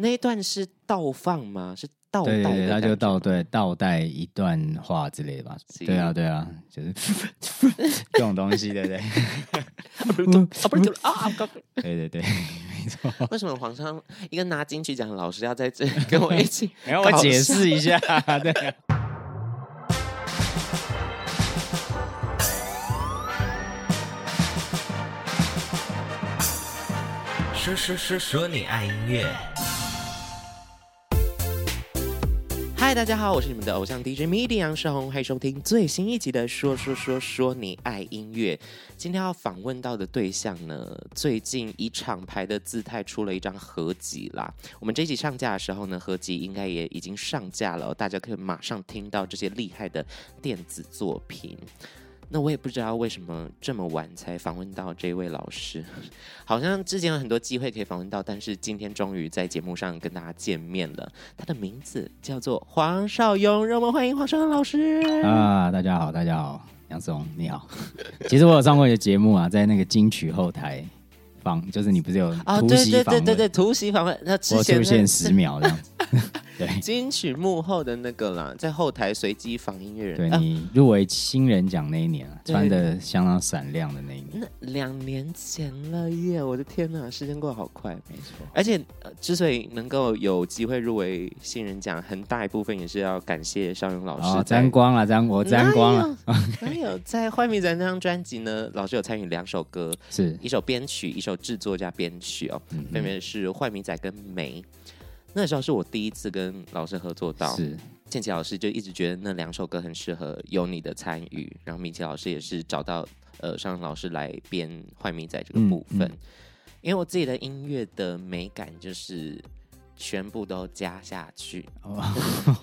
那一段是倒放吗？是倒带？对对对，他就倒对倒带一段话之类的吧？对啊对啊，就是 这种东西，对不对？啊，对对对，没错。为什么皇上一个拿金曲奖的老师要在这里跟我一起？让我解释一下，对。说说说说你爱音乐。嗨，大家好，我是你们的偶像 DJ MIDI 杨世宏，欢迎收听最新一集的说说说说你爱音乐。今天要访问到的对象呢，最近以厂牌的姿态出了一张合集啦。我们这一集上架的时候呢，合集应该也已经上架了，大家可以马上听到这些厉害的电子作品。那我也不知道为什么这么晚才访问到这位老师，好像之前有很多机会可以访问到，但是今天终于在节目上跟大家见面了。他的名字叫做黄少勇，让我们欢迎黄少勇老师啊！大家好，大家好，杨松你好。其实我有上过一个节目啊，在那个金曲后台访，就是你不是有啊？对对对对对，突袭访问，那出现十秒这样。对，金曲幕后的那个啦，在后台随机访音乐人。对，你入围新人奖那一年啊，穿的相当闪亮的那一年。那两年前了耶！我的天哪，时间过得好快。没错，而且、呃、之所以能够有机会入围新人奖，很大一部分也是要感谢邵勇老师。哦，沾光了，沾我沾光了。还有，有在《坏迷仔》那张专辑呢，老师有参与两首歌，是一首编曲，一首制作加编曲哦，分别是《坏迷仔》跟《梅》。那时候是我第一次跟老师合作到，是倩琪老师就一直觉得那两首歌很适合有你的参与，然后米奇老师也是找到呃少雍老师来编《坏米仔》这个部分，嗯嗯、因为我自己的音乐的美感就是。全部都加下去哦，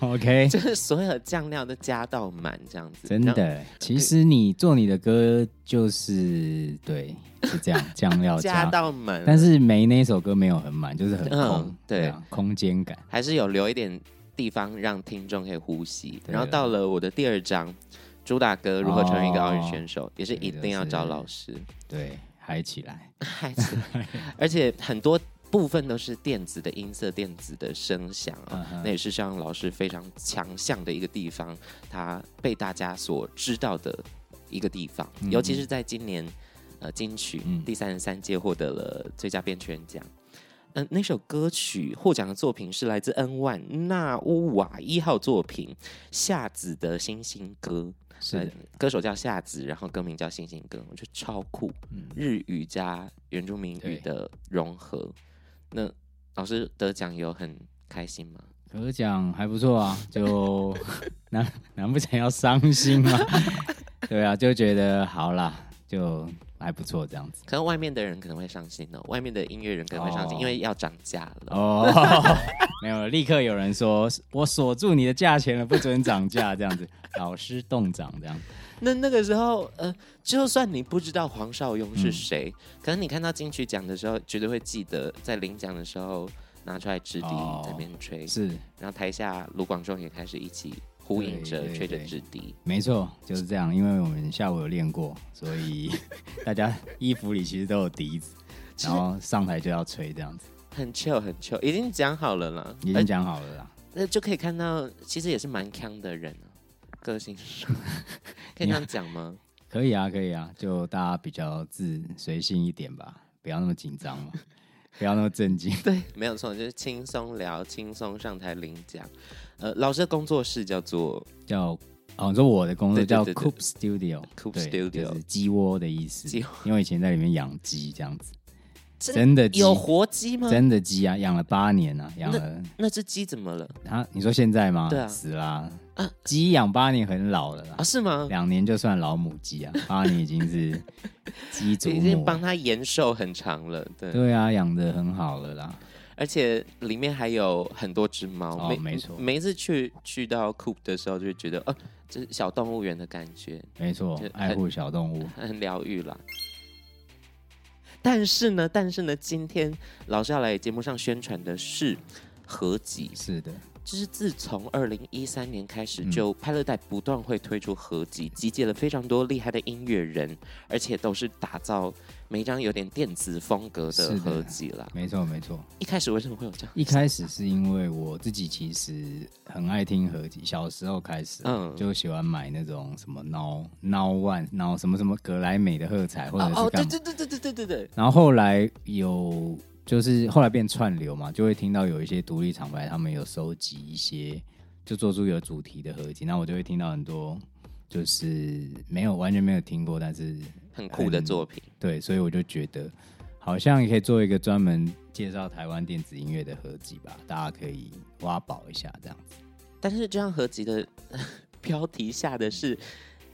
OK，就是所有酱料都加到满这样子。真的，其实你做你的歌就是对，是这样，酱料加，加到满。但是没那首歌没有很满，就是很空，嗯、对，空间感还是有留一点地方让听众可以呼吸。然后到了我的第二章主打歌《如何成为一个奥运选手》，也是一定要找老师，对，嗨起来，嗨起来，而且很多。部分都是电子的音色、电子的声响啊，uh huh. 那也是少雍老师非常强项的一个地方，他被大家所知道的一个地方，尤其是在今年，呃，金曲第三十三届获得了最佳编曲人奖。嗯、呃，那首歌曲获奖的作品是来自 N-ONE 纳乌瓦一号作品《夏子的星星歌》，是、呃、歌手叫夏子，然后歌名叫《星星歌》，我觉得超酷，嗯、日语加原住民语的融合。那老师得奖有很开心吗？得奖还不错啊，就 难难不成要伤心吗？对啊，就觉得好啦，就还不错这样子。可能外面的人可能会伤心哦，外面的音乐人可能会伤心，哦、因为要涨价了。哦，没有，立刻有人说我锁住你的价钱了，不准涨价这样子，老师冻涨这样子。那那个时候，呃，就算你不知道黄少雍是谁，嗯、可能你看到金曲奖的时候，绝对会记得在领奖的时候拿出来直笛在那边吹，是，然后台下卢广仲也开始一起呼应着吹着纸笛，没错，就是这样，因为我们下午有练过，所以大家衣服里其实都有笛子，然后上台就要吹这样子，很 chill 很 chill，已经讲好了啦，已经讲好了啦，那就可以看到，其实也是蛮强的人。个性 可以这样讲吗？可以啊，可以啊，就大家比较自随性一点吧，不要那么紧张嘛，不要那么震惊。对，没有错，就是轻松聊，轻松上台领奖。呃，老师的工作室叫做叫哦，说我的工作叫 Coop Studio，Coop Studio 就是鸡窝的意思，因为以前在里面养鸡这样子。真的有活鸡吗？真的鸡啊，养了八年啊，养了。那只鸡怎么了？啊，你说现在吗？对啊，死啦。啊，鸡养八年很老了啦。啊，是吗？两年就算老母鸡啊，八年已经是鸡祖母，已经帮它延寿很长了。对，对啊，养的很好了啦。而且里面还有很多只猫。哦，没错。每一次去去到 Coop 的时候，就会觉得，哦，这是小动物园的感觉。没错，爱护小动物，很疗愈啦。但是呢，但是呢，今天老师要来节目上宣传的是合集，是的，就是自从二零一三年开始，就拍乐带不断会推出合集，集结了非常多厉害的音乐人，而且都是打造每一张有点电子风格的合集了。没错，没错。一开始为什么会有这样？一开始是因为我自己其实很爱听合集，小时候开始，嗯，就喜欢买那种什么 Now Now One Now 什么什么格莱美的喝彩，或者是哦，对对对对对对对对。然后后来有。就是后来变串流嘛，就会听到有一些独立厂牌，他们有收集一些，就做出有主题的合集，那我就会听到很多，就是没有完全没有听过，但是很酷的作品。对，所以我就觉得好像也可以做一个专门介绍台湾电子音乐的合集吧，大家可以挖宝一下这样子。但是这样合集的 标题下的是，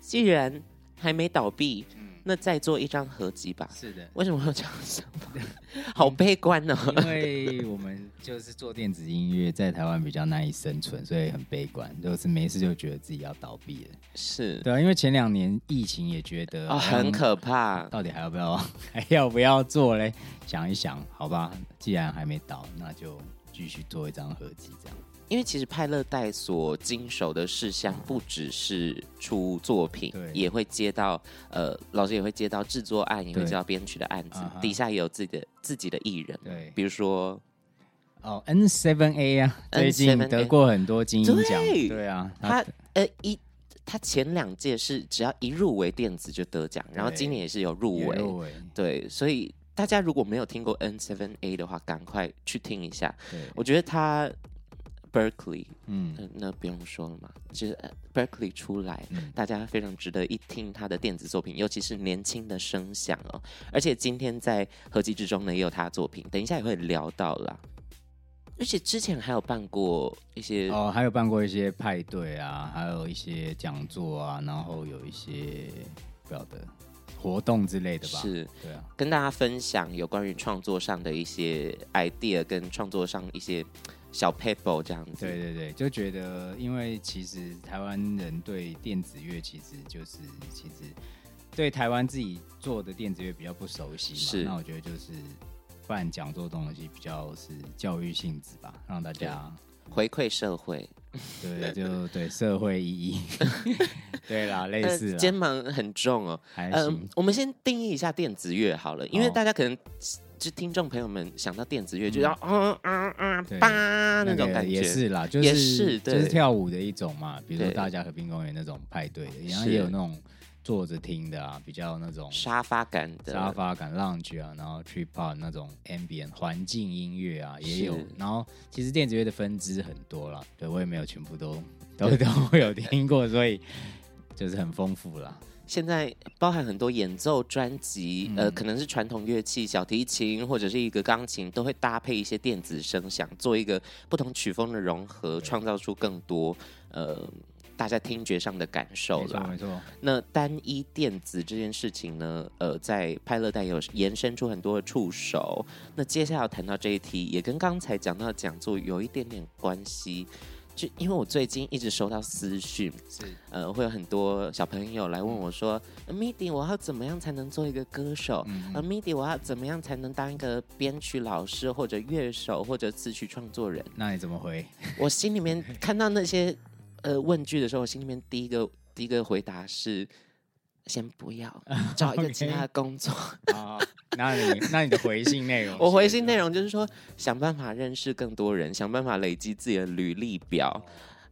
既然还没倒闭。那再做一张合集吧。是的，为什么会有这样想法？好悲观哦。因为我们就是做电子音乐，在台湾比较难以生存，所以很悲观。就是没事就觉得自己要倒闭了。是对啊，因为前两年疫情也觉得哦很可怕，到底还要不要 还要不要做嘞？想一想，好吧，既然还没倒，那就继续做一张合集这样。因为其实派乐代所经手的事项不只是出作品，对也会接到呃，老师也会接到制作案，也会接到编曲的案子，底下也有自己的自己的艺人，对，比如说哦，N7A 啊，最近得过很多金音奖，对，啊，他呃一他前两届是只要一入围电子就得奖，然后今年也是有入围，入围对，所以大家如果没有听过 N7A 的话，赶快去听一下，对我觉得他。Berkeley，嗯，那不用说了嘛，就是 Berkeley 出来，嗯、大家非常值得一听他的电子作品，尤其是年轻的声响哦。而且今天在合集之中呢，也有他的作品，等一下也会聊到啦。而且之前还有办过一些哦，还有办过一些派对啊，还有一些讲座啊，然后有一些不晓得活动之类的吧？是，对啊，跟大家分享有关于创作上的一些 idea，跟创作上一些。小 paper 这样子，对对对，就觉得，因为其实台湾人对电子乐其实就是其实对台湾自己做的电子乐比较不熟悉嘛，是，那我觉得就是办讲座东西比较是教育性质吧，让大家回馈社会，对，就对社会意义，对啦，类似、呃、肩膀很重哦，嗯行、呃，我们先定义一下电子乐好了，因为大家可能。是听众朋友们想到电子乐，就要嗯嗯嗯吧那种感觉，也是啦，就是也是就是跳舞的一种嘛。比如说大家和平公园那种派对的，然后也有那种坐着听的啊，比较那种沙发感的。沙发感 lounge 啊，然后 trip hop 那种 ambient 环境音乐啊也有。然后其实电子乐的分支很多啦，对我也没有全部都都都会有听过，所以就是很丰富啦。现在包含很多演奏专辑，呃，可能是传统乐器，小提琴或者是一个钢琴，都会搭配一些电子声响，做一个不同曲风的融合，创造出更多呃大家听觉上的感受啦。没错，没错。那单一电子这件事情呢，呃，在派乐带有延伸出很多的触手。那接下来要谈到这一题，也跟刚才讲到的讲座有一点点关系。就因为我最近一直收到私讯，是呃，会有很多小朋友来问我说、嗯、：“MIDI，我要怎么样才能做一个歌手？嗯嗯、呃，MIDI，我要怎么样才能当一个编曲老师或者乐手或者词曲创作人？”那你怎么回？我心里面看到那些呃问句的时候，我心里面第一个第一个回答是：先不要 找一个其他的工作。Okay. 那你那你的回信内容？我回信内容就是说，想办法认识更多人，想办法累积自己的履历表，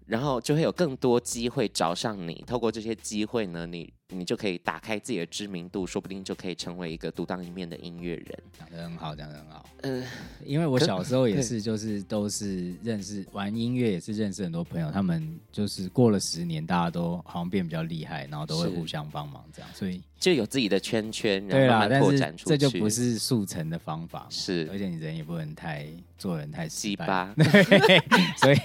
然后就会有更多机会找上你。透过这些机会呢，你。你就可以打开自己的知名度，说不定就可以成为一个独当一面的音乐人。讲得很好，讲得很好。嗯、呃，因为我小时候也是，就是都是认识玩音乐，也是认识很多朋友。他们就是过了十年，大家都好像变比较厉害，然后都会互相帮忙，这样，所以就有自己的圈圈，然后慢慢拓展出去。这就不是速成的方法，是，而且你人也不能太做人太鸡巴，对，所以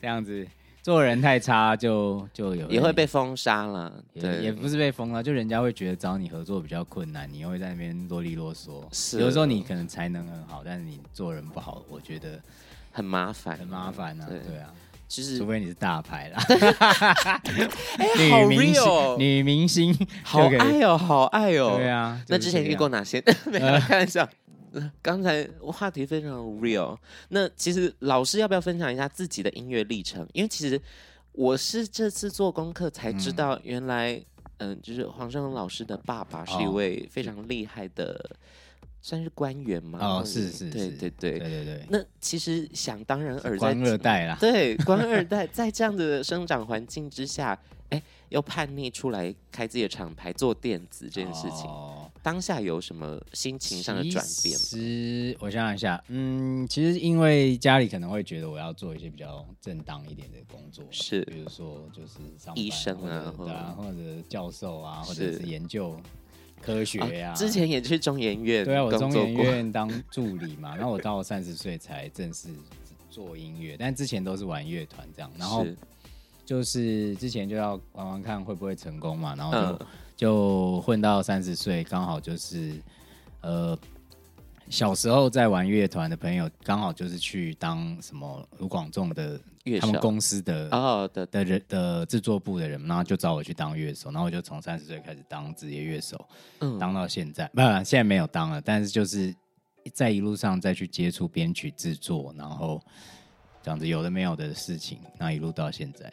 这样子。做人太差就就有也会被封杀了，对，也不是被封了，就人家会觉得找你合作比较困难，你又会在那边啰里啰嗦。是，有时候你可能才能很好，但是你做人不好，我觉得很麻烦，很麻烦啊。对，对啊，其实除非你是大牌啦。哎，好 real，女明星，好爱哦，好爱哦。对啊，那之前遇过哪些？没有 开玩笑。刚才话题非常 real。那其实老师要不要分享一下自己的音乐历程？因为其实我是这次做功课才知道，原来嗯、呃，就是黄胜龙老师的爸爸是一位非常厉害的。算是官员吗？哦，是是，对对对对对对。那其实想当然耳，官二代啦。对，官二代在这样的生长环境之下，哎，又叛逆出来开自己的厂牌做电子这件事情，哦、当下有什么心情上的转变？其实我想想一下，嗯，其实因为家里可能会觉得我要做一些比较正当一点的工作，是，比如说就是上医生啊，或者，或者教授啊，或者是研究。科学呀、之前也去中研院，对啊，我中研院当助理嘛，然后我到了三十岁才正式做音乐，但之前都是玩乐团这样，然后就是之前就要玩玩看会不会成功嘛，然后就、嗯、就混到三十岁，刚好就是呃。小时候在玩乐团的朋友，刚好就是去当什么卢广仲的他们公司的哦的的人的制作部的人，然后就找我去当乐手，然后我就从三十岁开始当职业乐手，嗯，当到现在，不，现在没有当了，但是就是在一路上再去接触编曲制作，然后这样子有的没有的事情，那一路到现在，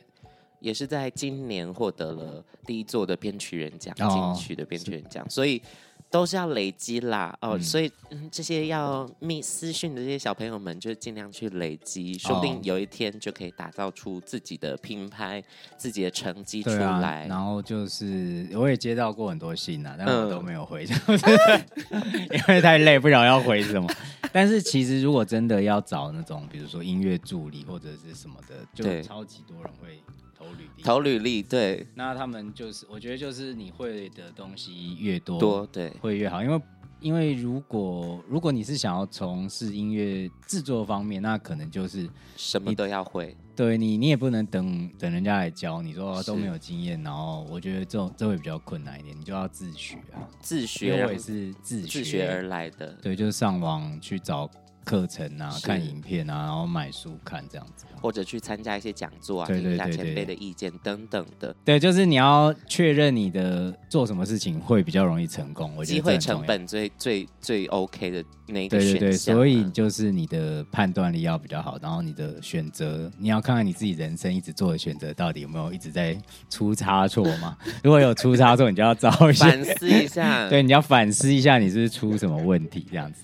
也是在今年获得了第一座的编曲人奖，金曲的编曲人奖，所以。都是要累积啦，哦，嗯、所以、嗯、这些要密私讯的这些小朋友们，就尽量去累积，说不定有一天就可以打造出自己的品牌、自己的成绩出来、啊。然后就是我也接到过很多信啊，但我都没有回，嗯、因为太累，不知道要回什么。但是其实如果真的要找那种，比如说音乐助理或者是什么的，就超级多人会。投履历，投履历，对。那他们就是，我觉得就是你会的东西越多，多对，会越好。因为，因为如果如果你是想要从事音乐制作方面，那可能就是什么都要会。对你，你也不能等等人家来教你，说都没有经验。然后我觉得这种这会比较困难一点，你就要自学啊，自学。因为我也是自学，自学而来的，对，就是上网去找。课程啊，看影片啊，然后买书看这样子，或者去参加一些讲座啊，听一下前辈的意见等等的。对，就是你要确认你的做什么事情会比较容易成功。我觉得机会成本最最最 OK 的那一个选项。对对对，所以就是你的判断力要比较好，然后你的选择，你要看看你自己人生一直做的选择到底有没有一直在出差错嘛？如果有出差错，你就要找一下反思一下。对，你要反思一下你是不是出什么问题这样子。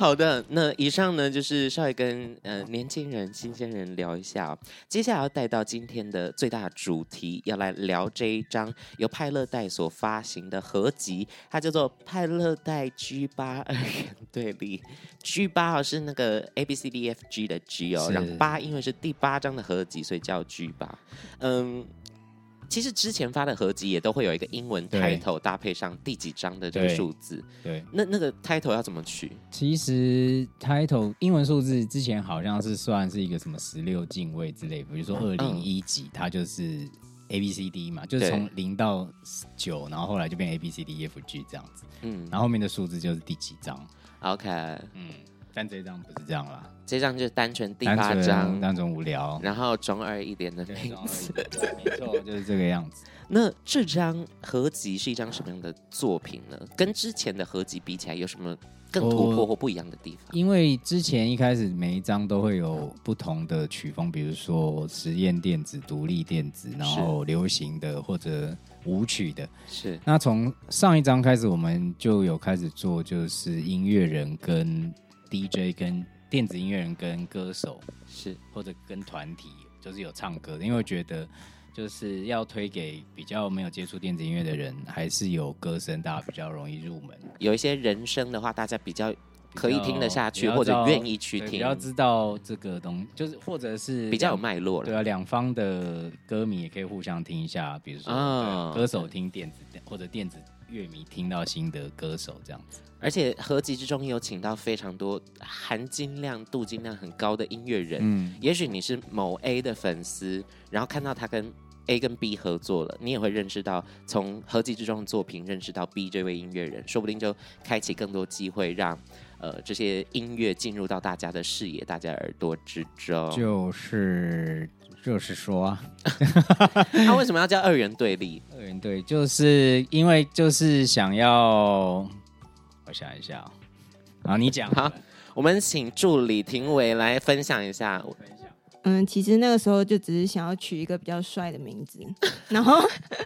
好的，那以上呢就是稍微跟呃年轻人、新鲜人聊一下哦。接下来要带到今天的最大主题，要来聊这一张由派乐代所发行的合集，它叫做《派乐代 G 八二人 对立》。G 八哦是那个 A B C D F G 的 G 哦，然后八因为是第八张的合集，所以叫 G 八。嗯。其实之前发的合集也都会有一个英文 title 搭配上第几章的这个数字。对，那那个 title 要怎么取？其实 title 英文数字之前好像是算是一个什么十六进位之类，比如说二零一几，它就是 A B C D 嘛，就是从零到九，然后后来就变 A B C D E F G 这样子。嗯，然后后面的数字就是第几章。OK，嗯。但这张不是这样啦，这张就是单纯第八张，那种无聊，然后中二一点的名字，没错，就是这个样子。那这张合集是一张什么样的作品呢？跟之前的合集比起来，有什么更突破或不一样的地方？因为之前一开始每一张都会有不同的曲风，比如说实验电子、独立电子，然后流行的或者舞曲的。是。那从上一张开始，我们就有开始做，就是音乐人跟 DJ 跟电子音乐人跟歌手是，或者跟团体，就是有唱歌的，因为我觉得就是要推给比较没有接触电子音乐的人，还是有歌声，大家比较容易入门。有一些人声的话，大家比较可以听得下去，或者愿意去听，比较知道这个东西，就是或者是比较有脉络了。对啊，两方的歌迷也可以互相听一下，比如说、哦、歌手听电子，或者电子乐迷听到新的歌手这样子。而且合集之中有请到非常多含金量、镀金量很高的音乐人。嗯，也许你是某 A 的粉丝，然后看到他跟 A 跟 B 合作了，你也会认识到从合集之中的作品认识到 B 这位音乐人，说不定就开启更多机会，让呃这些音乐进入到大家的视野、大家耳朵之中。就是就是说，他 为什么要叫二元对立？二元对，就是因为就是想要。我想一下，好，你讲。哈，我们请助理庭伟来分享一下。嗯，其实那个时候就只是想要取一个比较帅的名字，然后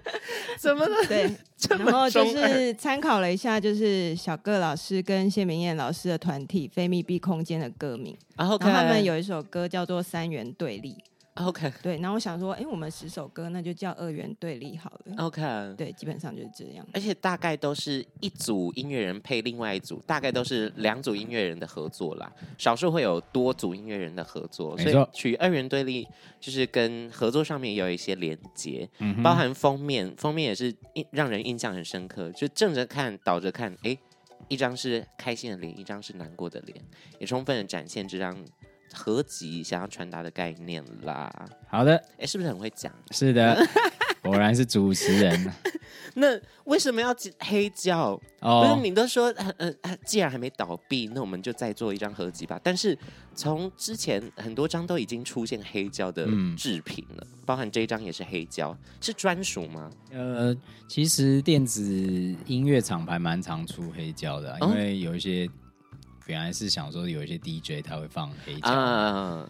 怎么了？对，然后就是参考了一下，就是小个老师跟谢明燕老师的团体非密闭空间的歌名，然后他们有一首歌叫做《三元对立》。OK，对，然后我想说，哎，我们十首歌那就叫二元对立好了。OK，对，基本上就是这样。而且大概都是一组音乐人配另外一组，大概都是两组音乐人的合作啦，少数会有多组音乐人的合作。所以取二元对立就是跟合作上面有一些连接，嗯、包含封面，封面也是印让人印象很深刻，就正着看、倒着看，哎，一张是开心的脸，一张是难过的脸，也充分的展现这张。合集想要传达的概念啦。好的，哎，是不是很会讲？是的，果然是主持人。那为什么要黑胶？哦，不是你都说，呃、呃，既然还没倒闭，那我们就再做一张合集吧。但是从之前很多张都已经出现黑胶的制品了，嗯、包含这一张也是黑胶，是专属吗？呃，其实电子音乐厂牌蛮常出黑胶的，因为有一些。原来是想说有一些 DJ 他会放黑胶，啊、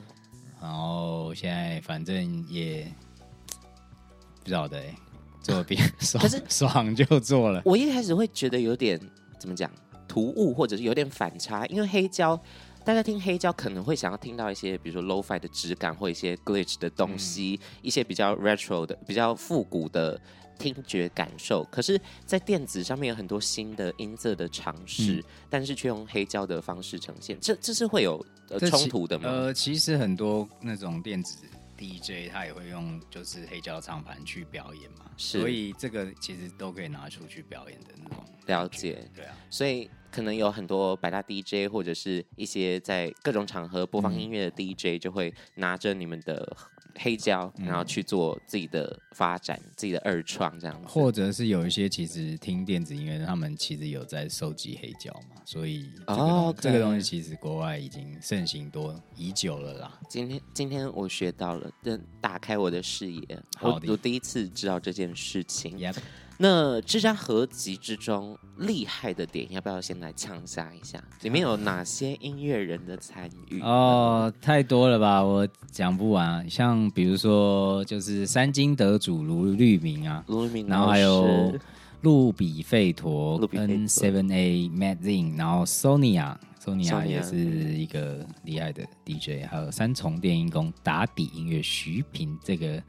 然后现在反正也不知道的，做别爽，可是爽就做了。我一开始会觉得有点怎么讲突兀，或者是有点反差，因为黑胶大家听黑胶可能会想要听到一些比如说 Lo-Fi 的质感或一些 Glitch 的东西，嗯、一些比较 Retro 的、比较复古的。听觉感受，可是，在电子上面有很多新的音色的尝试，嗯、但是却用黑胶的方式呈现，这这是会有冲突的吗？呃，其实很多那种电子 DJ 他也会用就是黑胶唱盘去表演嘛，是所以这个其实都可以拿出去表演的那种。了解，对啊，所以可能有很多百大 DJ 或者是一些在各种场合播放音乐的 DJ 就会拿着你们的。黑胶，然后去做自己的发展，嗯、自己的二创这样子，或者是有一些其实听电子音乐的，他们其实有在收集黑胶嘛，所以这个、哦、这个东西其实国外已经盛行多已久了啦。今天今天我学到了，打开我的视野，我我第一次知道这件事情。Yep. 那这张合集之中厉害的点，要不要先来呛下一下？里面有哪些音乐人的参与？哦，太多了吧，我讲不完。像比如说，就是三金得主卢律明啊，卢律明，然后还有路比费陀 n seven a Matt Zin，然后 Sonia，Sonia 也是一个厉害的 DJ，还有三重电音工打底音乐徐平这个。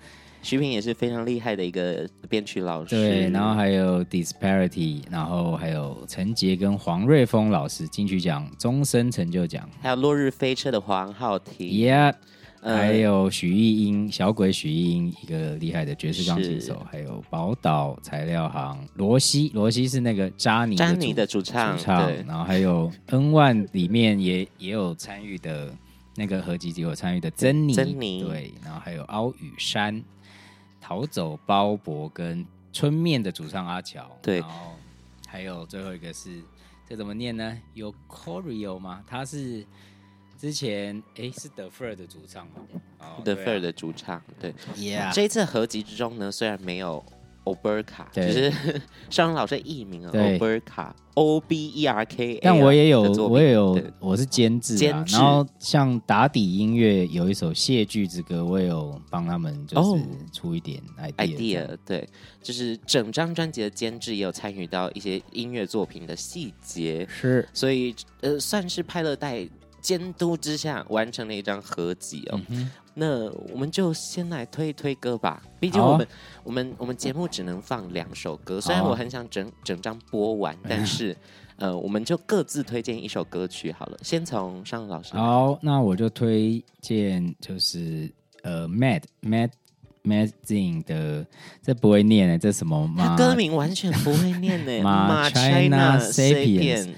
徐平也是非常厉害的一个编曲老师，对，然后还有 Disparity，然后还有陈杰跟黄瑞峰老师金曲奖终身成就奖，还有落日飞车的黄浩庭，Yeah，、嗯、还有许玉英小鬼许玉英一个厉害的爵士钢琴手，是还有宝岛材料行罗西，罗西是那个扎尼扎尼的主唱，主唱然后还有 N One 里面也也有参与的那个合集也有参与的珍妮，珍妮对，然后还有凹宇山。逃走鲍勃跟春面的主唱阿乔，对，然后还有最后一个是这怎么念呢？有 Corio 吗？他是之前哎是 The Fur 的主唱吗？The Fur 的主唱，对，Yeah。这一次合集之中呢，虽然没有。Oberka 就是尚老师的艺名啊，Oberka，O B E R K。但我也有，我也有，我是监制，监制。然后像打底音乐有一首《谢句之歌》，我也有帮他们，就是出一点 idea。idea。对，就是整张专辑的监制也有参与到一些音乐作品的细节，是，所以呃，算是拍乐带监督之下完成了一张合集哦。嗯那我们就先来推一推歌吧，毕竟我们、啊、我们我们节目只能放两首歌，虽然我很想整整张播完，但是呃，我们就各自推荐一首歌曲好了。先从尚老师，好，那我就推荐就是呃，Mad Mad Mad Zing 的，这不会念哎，这什么？他歌名完全不会念哎，马 China Sapiens。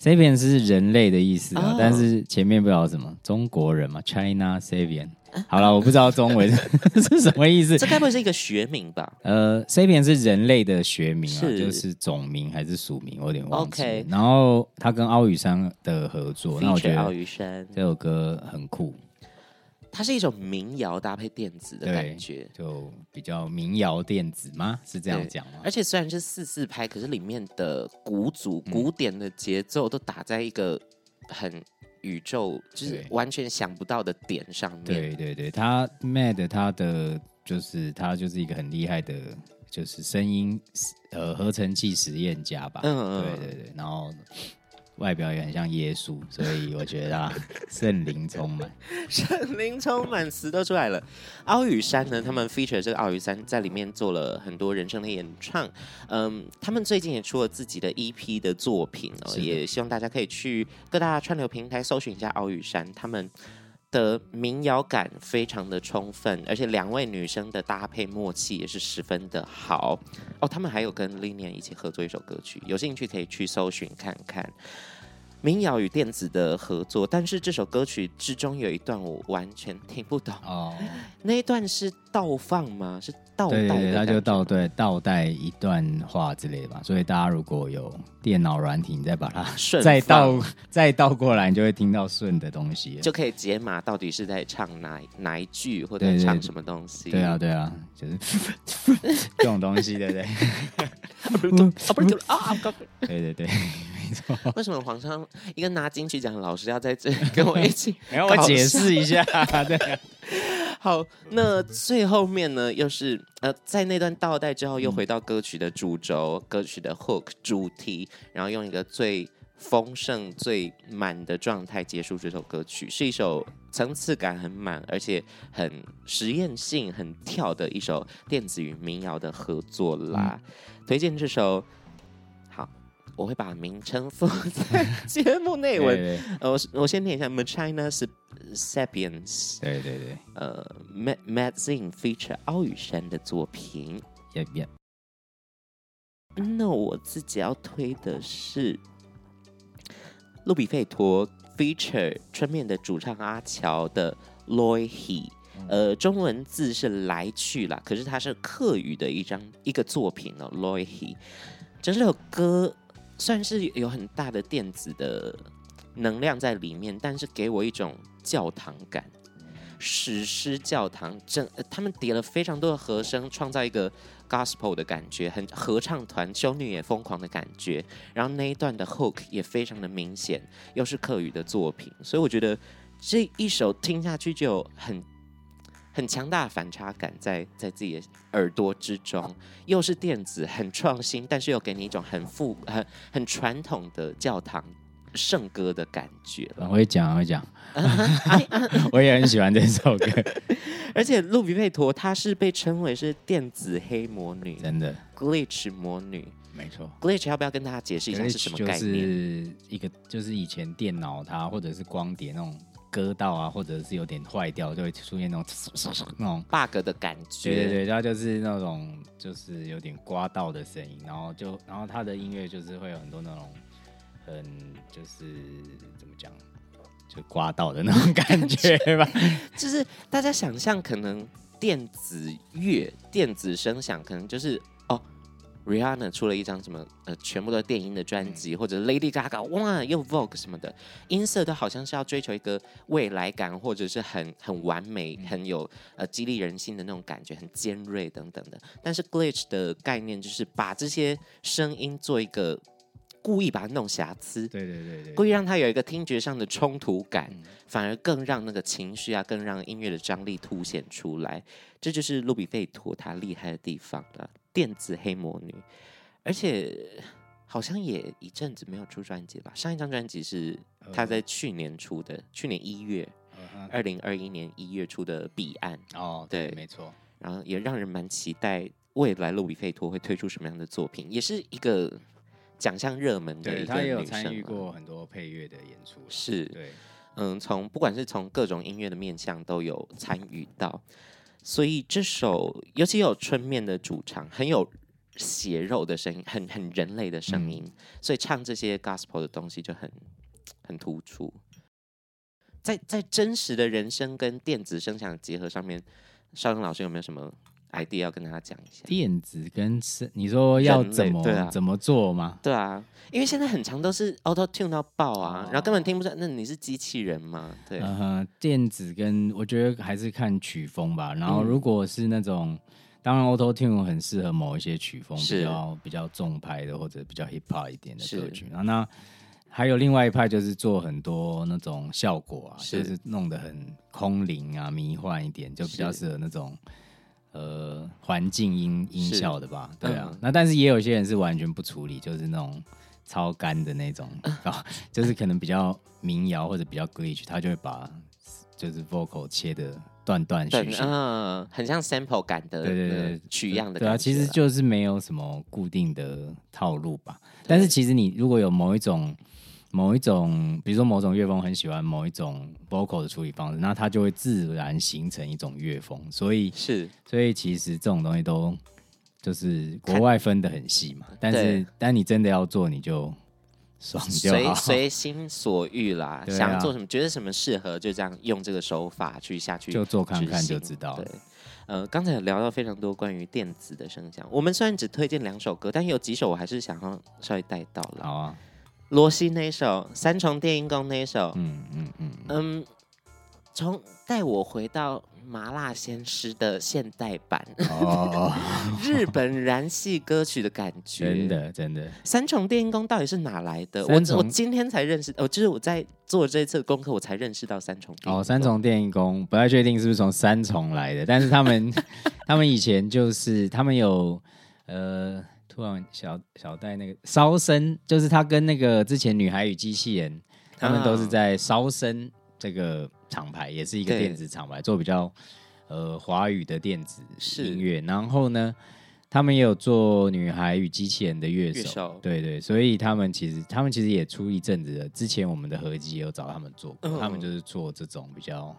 Sapiens 是人类的意思啊，oh. 但是前面不知道什么中国人嘛，China Sapiens。好了，我不知道中文 是什么意思。这该不会是一个学名吧？呃，Sapiens 是人类的学名啊，是就是种名还是属名？我有点忘记。Okay. 然后他跟奥宇山的合作，那我觉得奥羽山这首歌很酷。它是一种民谣搭配电子的感觉，就比较民谣电子吗？是这样讲吗？而且虽然是四四拍，可是里面的鼓组、古典的节奏都打在一个很宇宙，就是完全想不到的点上面。对对对，他 Mad 他的就是他就是一个很厉害的，就是声音呃合成器实验家吧。嗯嗯，对对对，然后。外表也很像耶稣，所以我觉得啊，圣灵充满，圣灵充满词都出来了。奥羽山呢，他们 feature 这个奥羽山在里面做了很多人生的演唱。嗯，他们最近也出了自己的 EP 的作品哦，也希望大家可以去各大串流平台搜寻一下奥羽山，他们的民谣感非常的充分，而且两位女生的搭配默契也是十分的好哦。他们还有跟 Linian 一起合作一首歌曲，有兴趣可以去搜寻看看民谣与电子的合作。但是这首歌曲之中有一段我完全听不懂哦，那一段是倒放吗？是？倒带，对，他就倒对倒带一段话之类的吧。所以大家如果有电脑软体，你再把它顺再倒 再倒过来，你就会听到顺的东西，就可以解码到底是在唱哪哪一句，或者唱什么东西。对，对，对，啊，对啊，就是 这种东西，对不对？对对对，没错。为什么皇上一个拿金曲奖的老师要在这里跟我一起？让我解释一下。好，那最后面呢，又是呃，在那段倒带之后，又回到歌曲的主轴、嗯，歌曲的 hook 主题，然后用一个最丰盛、最满的状态结束这首歌曲，是一首层次感很满，而且很实验性、很跳的一首电子与民谣的合作啦。嗯、推荐这首。我会把名称放 在节目内文。呃，我我先念一下：Machina 是 Sapiens。对对对。呃，Mad Madzine feature 奥羽山的作品。Yep Yep。那我自己要推的是路比费陀 feature 春面的主唱阿乔的 Loy He。呃，中文字是来去啦，可是它是客语的一张一个作品哦。Loihi。这首歌。算是有很大的电子的能量在里面，但是给我一种教堂感，史诗教堂，正他们叠了非常多的和声，创造一个 gospel 的感觉，很合唱团修女也疯狂的感觉，然后那一段的 hook 也非常的明显，又是克语的作品，所以我觉得这一首听下去就很。很强大的反差感在在自己的耳朵之中，又是电子，很创新，但是又给你一种很复很很传统的教堂圣歌的感觉。我会讲，我会讲，我也很喜欢这首歌。而且路比佩陀她是被称为是电子黑魔女，真的 glitch 魔女，没错。glitch 要不要跟大家解释一下是什么概念？就是一个就是以前电脑它或者是光碟那种。割到啊，或者是有点坏掉，就会出现那种那种 bug 的感觉。对对对，它就是那种就是有点刮到的声音，然后就然后它的音乐就是会有很多那种很就是怎么讲，就刮到的那种感觉吧。就是大家想象可能电子乐、电子声响，可能就是。Rihanna 出了一张什么呃，全部都是电音的专辑，或者 Lady Gaga 哇，又 Vogue 什么的，音色都好像是要追求一个未来感，或者是很很完美、很有呃激励人心的那种感觉，很尖锐等等的。但是 Glitch 的概念就是把这些声音做一个故意把它弄瑕疵，对对对对，故意让它有一个听觉上的冲突感，反而更让那个情绪啊，更让音乐的张力凸显出来。这就是路比费陀他厉害的地方了。电子黑魔女，而且好像也一阵子没有出专辑吧？上一张专辑是她在去年出的，去年一月，二零二一年一月出的《彼岸》哦，对，没错。然后也让人蛮期待未来路比费托会推出什么样的作品，也是一个奖项热门的一个女生。也有参与过很多配乐的演出，是对，嗯，从不管是从各种音乐的面向都有参与到。所以这首尤其有春面的主唱，很有血肉的声音，很很人类的声音，嗯，所以唱这些 gospel 的东西就很很突出。在在真实的人声跟电子声响结合上面，绍兴老师有没有什么？idea 要跟大家讲一下，电子跟声，你说要怎么、啊、怎么做吗？对啊，因为现在很长都是 auto tune 到爆啊，哦、然后根本听不出来，那你是机器人吗？对，嗯哼，电子跟我觉得还是看曲风吧。然后如果是那种，嗯、当然 auto tune 很适合某一些曲风，比较比较重拍的或者比较 hip hop 一点的歌曲。然后那还有另外一派就是做很多那种效果啊，是就是弄得很空灵啊、迷幻一点，就比较适合那种呃环境音音效的吧。对啊，嗯、那但是也有些人是完全不处理，就是那种超干的那种啊，就是可能比较民谣或者比较 glitch，他就会把就是 vocal 切的。断断续续，嗯，很像 sample 感的，对对对，取样的，对啊，其实就是没有什么固定的套路吧。但是其实你如果有某一种某一种，比如说某种乐风很喜欢某一种 vocal 的处理方式，那它就会自然形成一种乐风。所以是，所以其实这种东西都就是国外分的很细嘛。但是，但你真的要做，你就。随随心所欲啦，啊、想做什么，觉得什么适合，就这样用这个手法去下去，就做看看就知道。对，呃，刚才有聊到非常多关于电子的声响，我们虽然只推荐两首歌，但有几首我还是想要稍微带到了。好啊，罗西那一首《三重电音宫》那一首，嗯嗯嗯嗯，从带我回到。麻辣鲜师的现代版，oh. 日本燃系歌曲的感觉，真的真的。三重电音宫到底是哪来的？我我今天才认识，哦，就是我在做这一次功课，我才认识到三重。哦，三重电音宫不太确定是不是从三重来的，但是他们 他们以前就是他们有呃，突然小小戴那个烧声，就是他跟那个之前女孩与机器人，他们都是在烧声这个。厂牌也是一个电子厂牌，做比较呃华语的电子音乐。然后呢，他们也有做女孩与机器人的乐手，手对对，所以他们其实他们其实也出一阵子了。之前我们的合集也有找他们做过，嗯、他们就是做这种比较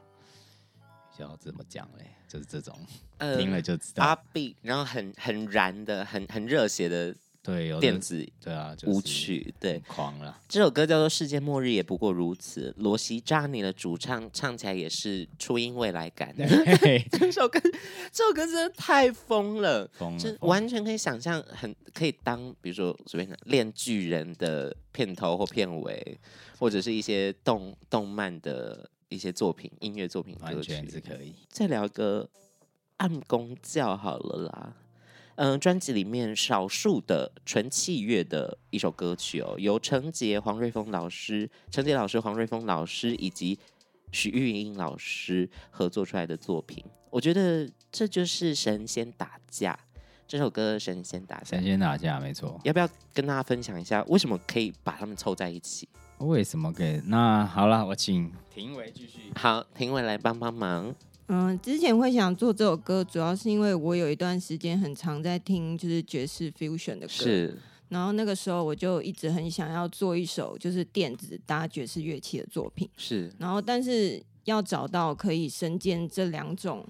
比较怎么讲嘞，就是这种、呃、听了就知道，upbeat，然后很很燃的，很很热血的。对，有电子对啊，舞曲对，狂了。这首歌叫做《世界末日也不过如此》，罗西扎尼的主唱唱起来也是初音未来感。对 这首歌，这首歌真的太疯了，疯了，就完全可以想象，很可以当，比如说随便讲《链锯人》的片头或片尾，或者是一些动动漫的一些作品、音乐作品歌曲，完全是可以。再聊个暗公教好了啦。嗯，专辑里面少数的纯器乐的一首歌曲哦，由陈杰、黄瑞峰老师、陈杰老师、黄瑞峰老师以及许玉英老师合作出来的作品，我觉得这就是神仙打架。这首歌神仙打架，神仙打架没错。要不要跟大家分享一下，为什么可以把他们凑在一起？为什么给？那好了，我请庭伟继续。好，庭伟来帮帮忙。嗯，之前会想做这首歌，主要是因为我有一段时间很常在听就是爵士 fusion 的歌，是。然后那个时候我就一直很想要做一首就是电子搭爵士乐器的作品，是。然后但是要找到可以身兼这两种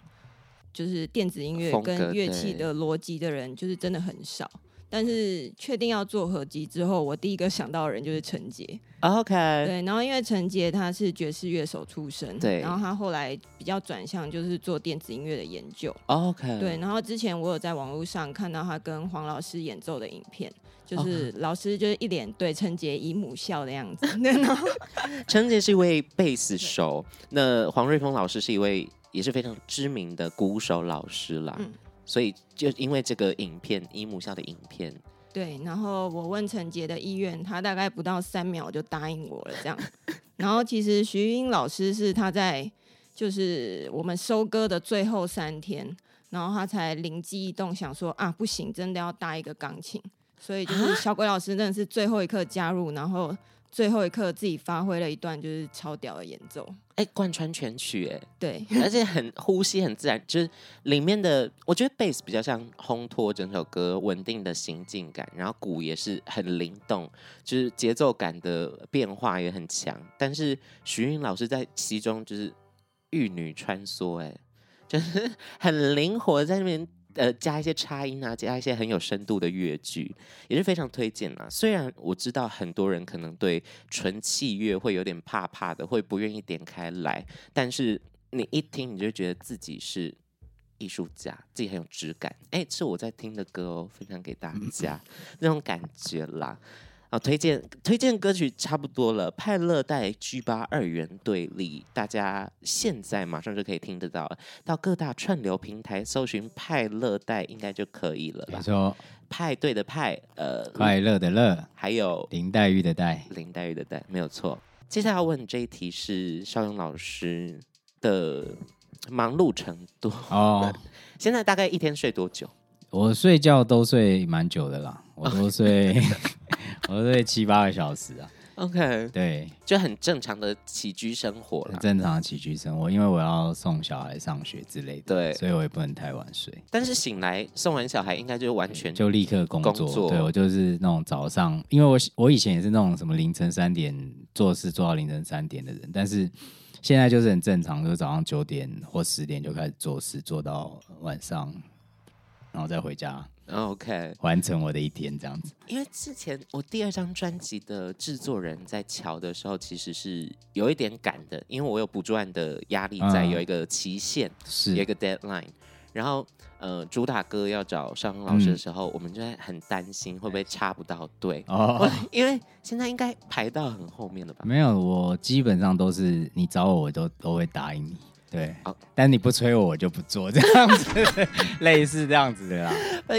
就是电子音乐跟乐器的逻辑的人，就是真的很少。但是确定要做合集之后，我第一个想到的人就是陈杰。OK，对，然后因为陈杰他是爵士乐手出身，对，然后他后来比较转向就是做电子音乐的研究。OK，对，然后之前我有在网络上看到他跟黄老师演奏的影片，就是老师就是一脸对陈杰姨母笑的样子。然后陈杰是一位 贝斯手，那黄瑞峰老师是一位也是非常知名的鼓手老师啦。嗯所以就因为这个影片，姨母校的影片，对，然后我问陈杰的意愿，他大概不到三秒就答应我了，这样。然后其实徐英老师是他在就是我们收割的最后三天，然后他才灵机一动，想说啊，不行，真的要搭一个钢琴。所以就是小鬼老师真的是最后一刻加入，然后。最后一刻自己发挥了一段就是超屌的演奏，哎，贯穿全曲，哎，对，而且很呼吸很自然，就是里面的我觉得贝斯比较像烘托整首歌稳定的行进感，然后鼓也是很灵动，就是节奏感的变化也很强，但是徐云老师在其中就是玉女穿梭，哎，就是很灵活在那边。呃，加一些插音啊，加一些很有深度的乐句，也是非常推荐啊。虽然我知道很多人可能对纯器乐会有点怕怕的，会不愿意点开来，但是你一听，你就觉得自己是艺术家，自己很有质感。哎，是我在听的歌哦，分享给大家那种感觉啦。啊，推荐推荐歌曲差不多了，派乐代 G 八二元对立，大家现在马上就可以听得到了，到各大串流平台搜寻派乐代应该就可以了。没错，派对的派，呃，快乐的乐，还有林黛玉的黛，林黛玉的黛，没有错。接下来要问这一题是邵勇老师的忙碌程度哦，现在大概一天睡多久？我睡觉都睡蛮久的啦，我都睡.我都睡七八个小时啊。OK，对，就很正常的起居生活了。正常的起居生活，因为我要送小孩上学之类的，对，所以我也不能太晚睡。但是醒来送完小孩，应该就完全就立刻工作。工作对，我就是那种早上，因为我我以前也是那种什么凌晨三点做事做到凌晨三点的人，但是现在就是很正常，就是早上九点或十点就开始做事，做到晚上。然后再回家，OK，完成我的一天这样子。因为之前我第二张专辑的制作人在瞧的时候，其实是有一点赶的，因为我有补助案的压力在，嗯、有一个期限，是有一个 deadline。然后，呃，主打歌要找邵勇老师的时候，嗯、我们就在很担心会不会插不到队哦，因为现在应该排到很后面了吧？没有，我基本上都是你找我，我都都会答应你。对，好，但你不催我，我就不做这样子，类似这样子的啦。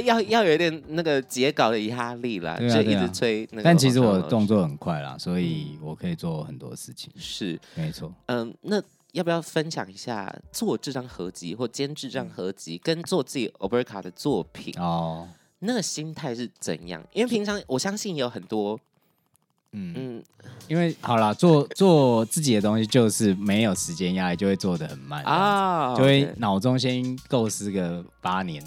要要有一点那个截稿的压力啦，啊、就一直催。但其实我动作很快啦，所以我可以做很多事情。是，没错。嗯，那要不要分享一下做这张合集或监制这张合辑，嗯、跟做自己 Oberka 的作品哦，那个心态是怎样？因为平常我相信有很多。嗯。嗯，因为好啦，做做自己的东西就是没有时间压力，就会做的很慢啊，就会脑中先构思个八年，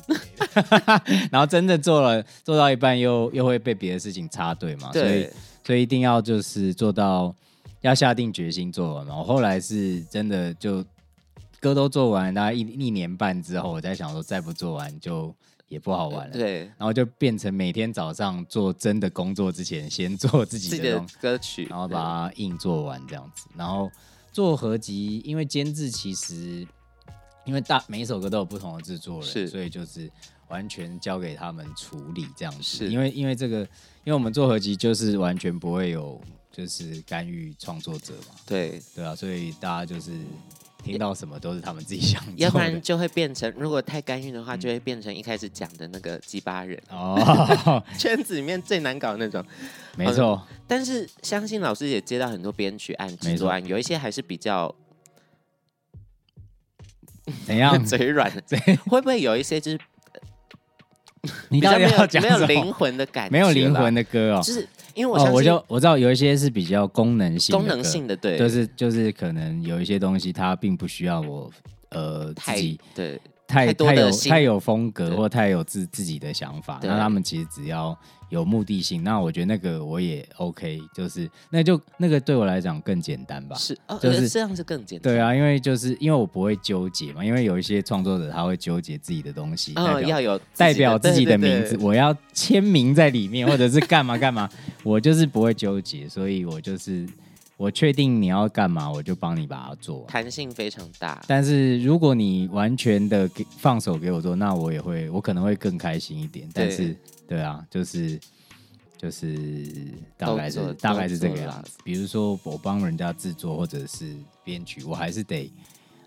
然后真的做了做到一半又又会被别的事情插队嘛，所以所以一定要就是做到要下定决心做完嘛。我后来是真的就歌都做完，大概一一年半之后，我在想说再不做完就。也不好玩了，对，然后就变成每天早上做真的工作之前，先做自己的歌曲，然后把它硬做完这样子。然后做合集，因为监制其实因为大每一首歌都有不同的制作人，所以就是完全交给他们处理这样子。是，因为因为这个，因为我们做合集就是完全不会有就是干预创作者嘛，对对啊，所以大家就是。听到什么都是他们自己想，要不然就会变成，如果太干预的话，就会变成一开始讲的那个鸡巴人。哦，圈子里面最难搞的那种。没错，但是相信老师也接到很多编曲案、制作案，有一些还是比较怎样？嘴软的，会不会有一些就是你到底要讲没有灵魂的感觉，没有灵魂的歌哦，就是。因为我、哦、我就我知道有一些是比较功能性的，功能性的对，就是就是可能有一些东西它并不需要我呃自己对太太，太有太有风格或太有自自己的想法，那他们其实只要。有目的性，那我觉得那个我也 OK，就是那就那个对我来讲更简单吧。是，哦、就是这样是更简单。对啊，因为就是因为我不会纠结嘛，因为有一些创作者他会纠结自己的东西，哦、要有代表自己的名字，我要签名在里面，或者是干嘛干嘛，我就是不会纠结，所以我就是。我确定你要干嘛，我就帮你把它做。弹性非常大，但是如果你完全的给放手给我做，那我也会，我可能会更开心一点。但是，对啊，就是就是大概是大概是这个样子。比如说我帮人家制作或者是编曲，我还是得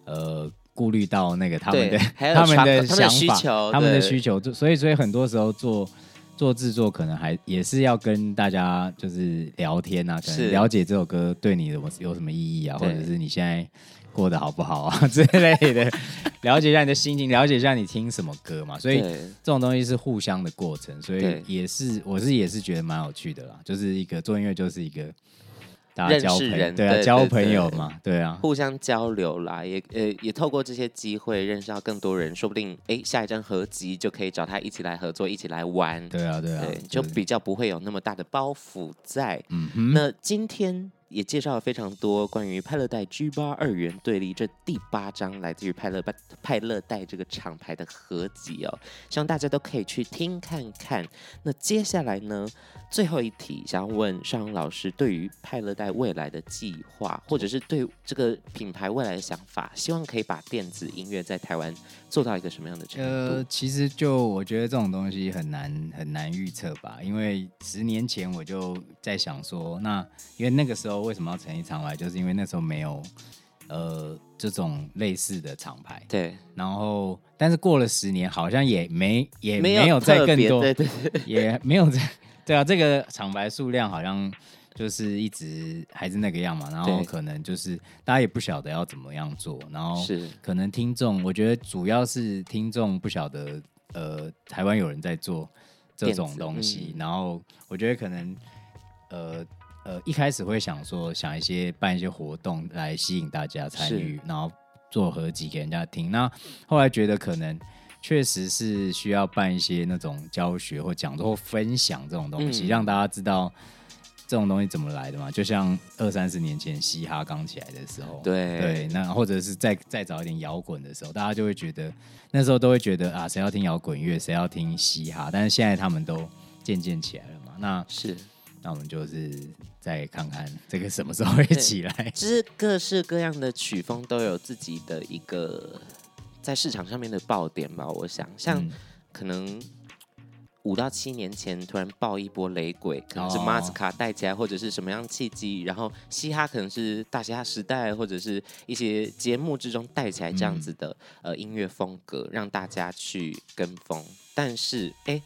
呃顾虑到那个他们的 他们的想法、他们的需求，所以所以很多时候做。做制作可能还也是要跟大家就是聊天啊，可能了解这首歌对你有有什么意义啊，或者是你现在过得好不好啊之类的，了解一下你的心情，了解一下你听什么歌嘛。所以这种东西是互相的过程，所以也是我是也是觉得蛮有趣的啦，就是一个做音乐就是一个。大家交朋友，认识人，对啊，对对对，交朋友嘛，对啊，互相交流啦，也呃也透过这些机会认识到更多人，说不定哎下一张合集就可以找他一起来合作，一起来玩，对啊对啊，对，就比较不会有那么大的包袱在。嗯哼，那今天也介绍了非常多关于派乐代 G 八二元对立这第八张来自于派乐派乐代这个厂牌的合集哦，希望大家都可以去听看看。那接下来呢，最后一题想要问尚老师，对于派乐代未来的计划，或者是对这个品牌未来的想法，希望可以把电子音乐在台湾做到一个什么样的程度？呃，其实就我觉得这种东西很难很难预测吧，因为十年前我就在想说，那因为那个时候。为什么要成立厂牌？就是因为那时候没有呃这种类似的厂牌。对。然后，但是过了十年，好像也没也没有再更多，对对对，也没有再对啊。这个厂牌数量好像就是一直还是那个样嘛。然后可能就是大家也不晓得要怎么样做。然后是可能听众，我觉得主要是听众不晓得呃台湾有人在做这种东西。嗯、然后我觉得可能呃。呃，一开始会想说，想一些办一些活动来吸引大家参与，然后做合集给人家听。那后来觉得可能确实是需要办一些那种教学或讲座或分享这种东西，嗯、让大家知道这种东西怎么来的嘛。就像二三十年前嘻哈刚起来的时候，对对，那或者是再再早一点摇滚的时候，大家就会觉得那时候都会觉得啊，谁要听摇滚乐，谁要听嘻哈。但是现在他们都渐渐起来了嘛。那是。那我们就是再看看这个什么时候会起来。其实各式各样的曲风都有自己的一个在市场上面的爆点吧。我想，像可能五到七年前突然爆一波雷鬼，可能是马斯卡带起来，或者是什么样契机，然后嘻哈可能是大嘻哈时代，或者是一些节目之中带起来这样子的呃音乐风格，让大家去跟风。但是，哎，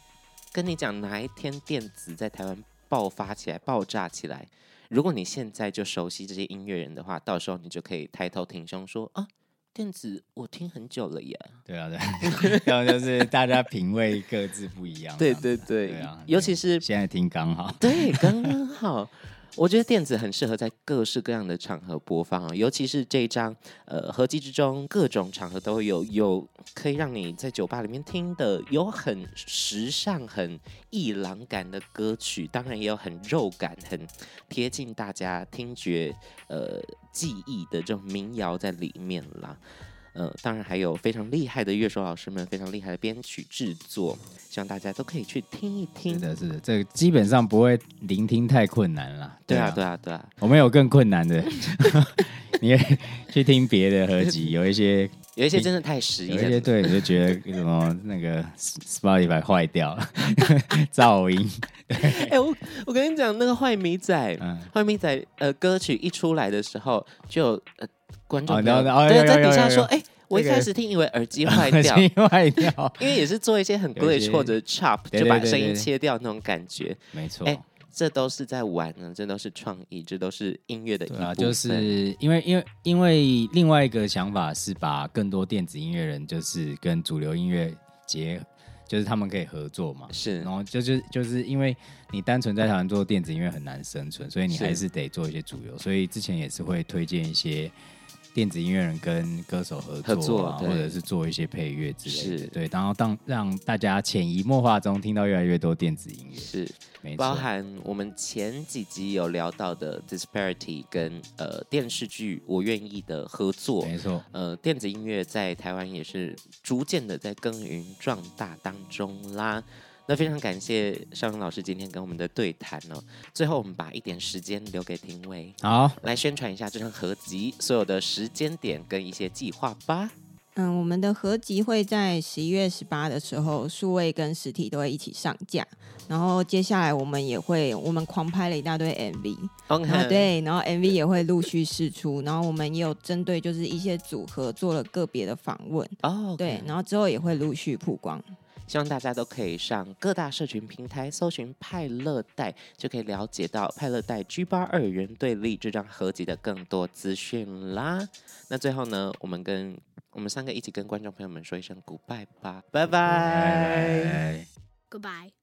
跟你讲，哪一天电子在台湾爆发起来，爆炸起来！如果你现在就熟悉这些音乐人的话，到时候你就可以抬头挺胸说啊，电子我听很久了耶。对啊，对，然后就是大家品味各自不一样。对对对，对啊，尤其是现在听刚好，对，刚刚好。我觉得电子很适合在各式各样的场合播放啊，尤其是这一张呃合集之中，各种场合都有，有可以让你在酒吧里面听的，有很时尚、很艺廊感的歌曲，当然也有很肉感、很贴近大家听觉呃记忆的这种民谣在里面啦。呃，当然还有非常厉害的乐手老师们，非常厉害的编曲制作，希望大家都可以去听一听。是的，是的，这个基本上不会聆听太困难了。对啊，对啊，对啊，我们有更困难的，你也去听别的合集，有一些 有一些真的太实验，有一些对，你就觉得 什么那个 Spotify 坏掉了，噪音。哎、欸，我我跟你讲，那个坏米仔，坏、嗯、米仔，呃，歌曲一出来的时候就呃。观众对，在底下说：“哎，我一开始听以为耳机 坏掉，坏掉，因为也是做一些很 glitch 或者 chop，就把声音切掉那种感觉。没错，哎，这都是在玩呢，这都是创意，这都是音乐的一部分。就是因为，因为，因为另外一个想法是把更多电子音乐人，就是跟主流音乐结，就是他们可以合作嘛。是，然后就是就是因为你单纯在台湾做电子音乐很难生存，所以你还是得做一些主流。所以之前也是会推荐一些。”电子音乐人跟歌手合作，合作或者是做一些配乐之类的，是。对，然后当让大家潜移默化中听到越来越多电子音乐，是，没错，包含我们前几集有聊到的 Disparity 跟呃电视剧我愿意的合作，没错，呃，电子音乐在台湾也是逐渐的在耕耘壮大当中啦。那非常感谢尚老师今天跟我们的对谈哦。最后，我们把一点时间留给廷尉，好，来宣传一下这张合集所有的时间点跟一些计划吧。嗯，我们的合集会在十一月十八的时候，数位跟实体都会一起上架。然后接下来我们也会，我们狂拍了一大堆.啊对，然后 MV 也会陆续释出。然后我们也有针对就是一些组合做了个别的访问，哦，对，然后之后也会陆续曝光。希望大家都可以上各大社群平台搜寻派乐代，就可以了解到派乐代 G 八二元对立这张合集的更多资讯啦。那最后呢，我们跟我们三个一起跟观众朋友们说一声 goodbye 吧，拜拜，Goodbye。